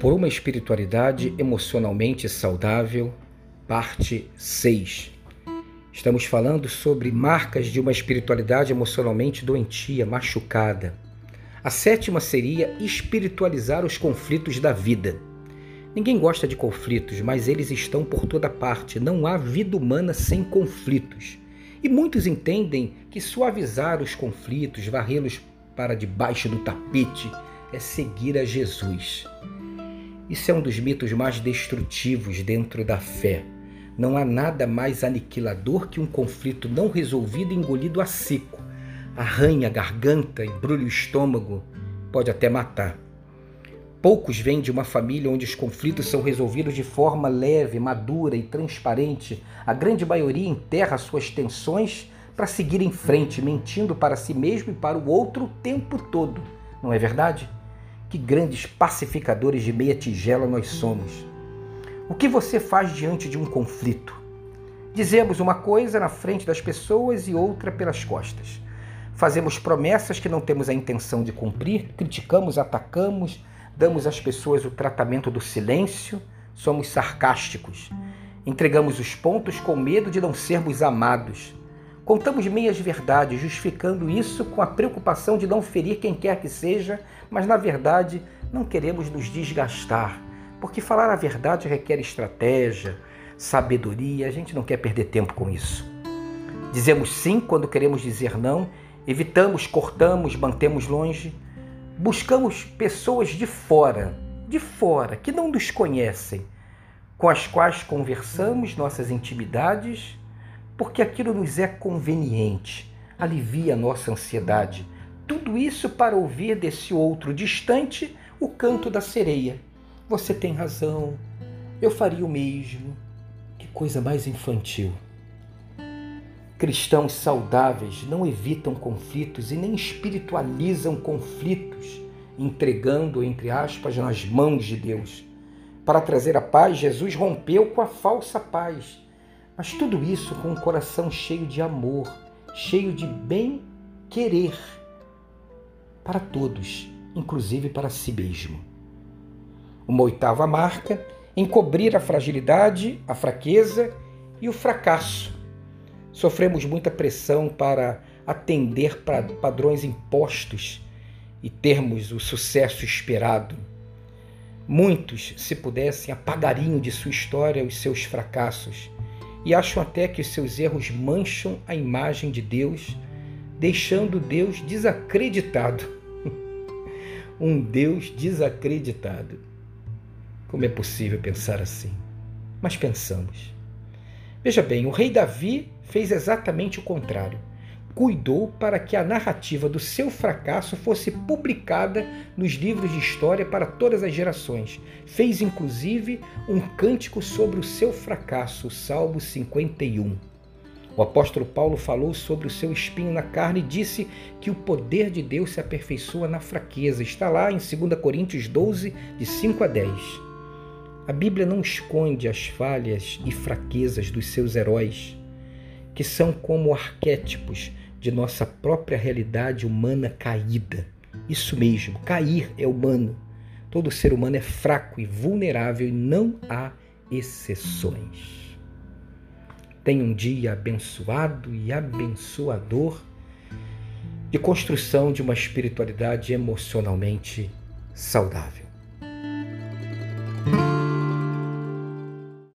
por uma espiritualidade emocionalmente saudável, parte 6. Estamos falando sobre marcas de uma espiritualidade emocionalmente doentia, machucada. A sétima seria espiritualizar os conflitos da vida. Ninguém gosta de conflitos, mas eles estão por toda parte. Não há vida humana sem conflitos. E muitos entendem que suavizar os conflitos, varrê-los para debaixo do tapete, é seguir a Jesus. Isso é um dos mitos mais destrutivos dentro da fé. Não há nada mais aniquilador que um conflito não resolvido e engolido a seco. Arranha a garganta, embrulha o estômago, pode até matar. Poucos vêm de uma família onde os conflitos são resolvidos de forma leve, madura e transparente. A grande maioria enterra suas tensões para seguir em frente, mentindo para si mesmo e para o outro o tempo todo. Não é verdade? Que grandes pacificadores de meia tigela nós somos. O que você faz diante de um conflito? Dizemos uma coisa na frente das pessoas e outra pelas costas. Fazemos promessas que não temos a intenção de cumprir, criticamos, atacamos, damos às pessoas o tratamento do silêncio, somos sarcásticos. Entregamos os pontos com medo de não sermos amados. Contamos meias verdades, justificando isso com a preocupação de não ferir quem quer que seja, mas na verdade não queremos nos desgastar, porque falar a verdade requer estratégia, sabedoria, a gente não quer perder tempo com isso. Dizemos sim quando queremos dizer não, evitamos, cortamos, mantemos longe. Buscamos pessoas de fora, de fora, que não nos conhecem, com as quais conversamos nossas intimidades porque aquilo nos é conveniente, alivia a nossa ansiedade. Tudo isso para ouvir desse outro distante o canto da sereia. Você tem razão, eu faria o mesmo. Que coisa mais infantil. Cristãos saudáveis não evitam conflitos e nem espiritualizam conflitos, entregando, entre aspas, nas mãos de Deus. Para trazer a paz, Jesus rompeu com a falsa paz mas tudo isso com um coração cheio de amor, cheio de bem-querer para todos, inclusive para si mesmo. Uma oitava marca, encobrir a fragilidade, a fraqueza e o fracasso. Sofremos muita pressão para atender para padrões impostos e termos o sucesso esperado. Muitos, se pudessem, apagariam de sua história os seus fracassos e acham até que seus erros mancham a imagem de Deus, deixando Deus desacreditado. um Deus desacreditado. Como é possível pensar assim? Mas pensamos. Veja bem, o rei Davi fez exatamente o contrário cuidou para que a narrativa do seu fracasso fosse publicada nos livros de história para todas as gerações. Fez inclusive um cântico sobre o seu fracasso, Salmo 51. O apóstolo Paulo falou sobre o seu espinho na carne e disse que o poder de Deus se aperfeiçoa na fraqueza. Está lá em 2 Coríntios 12, de 5 a 10. A Bíblia não esconde as falhas e fraquezas dos seus heróis, que são como arquétipos de nossa própria realidade humana caída. Isso mesmo, cair é humano. Todo ser humano é fraco e vulnerável e não há exceções. Tenha um dia abençoado e abençoador de construção de uma espiritualidade emocionalmente saudável.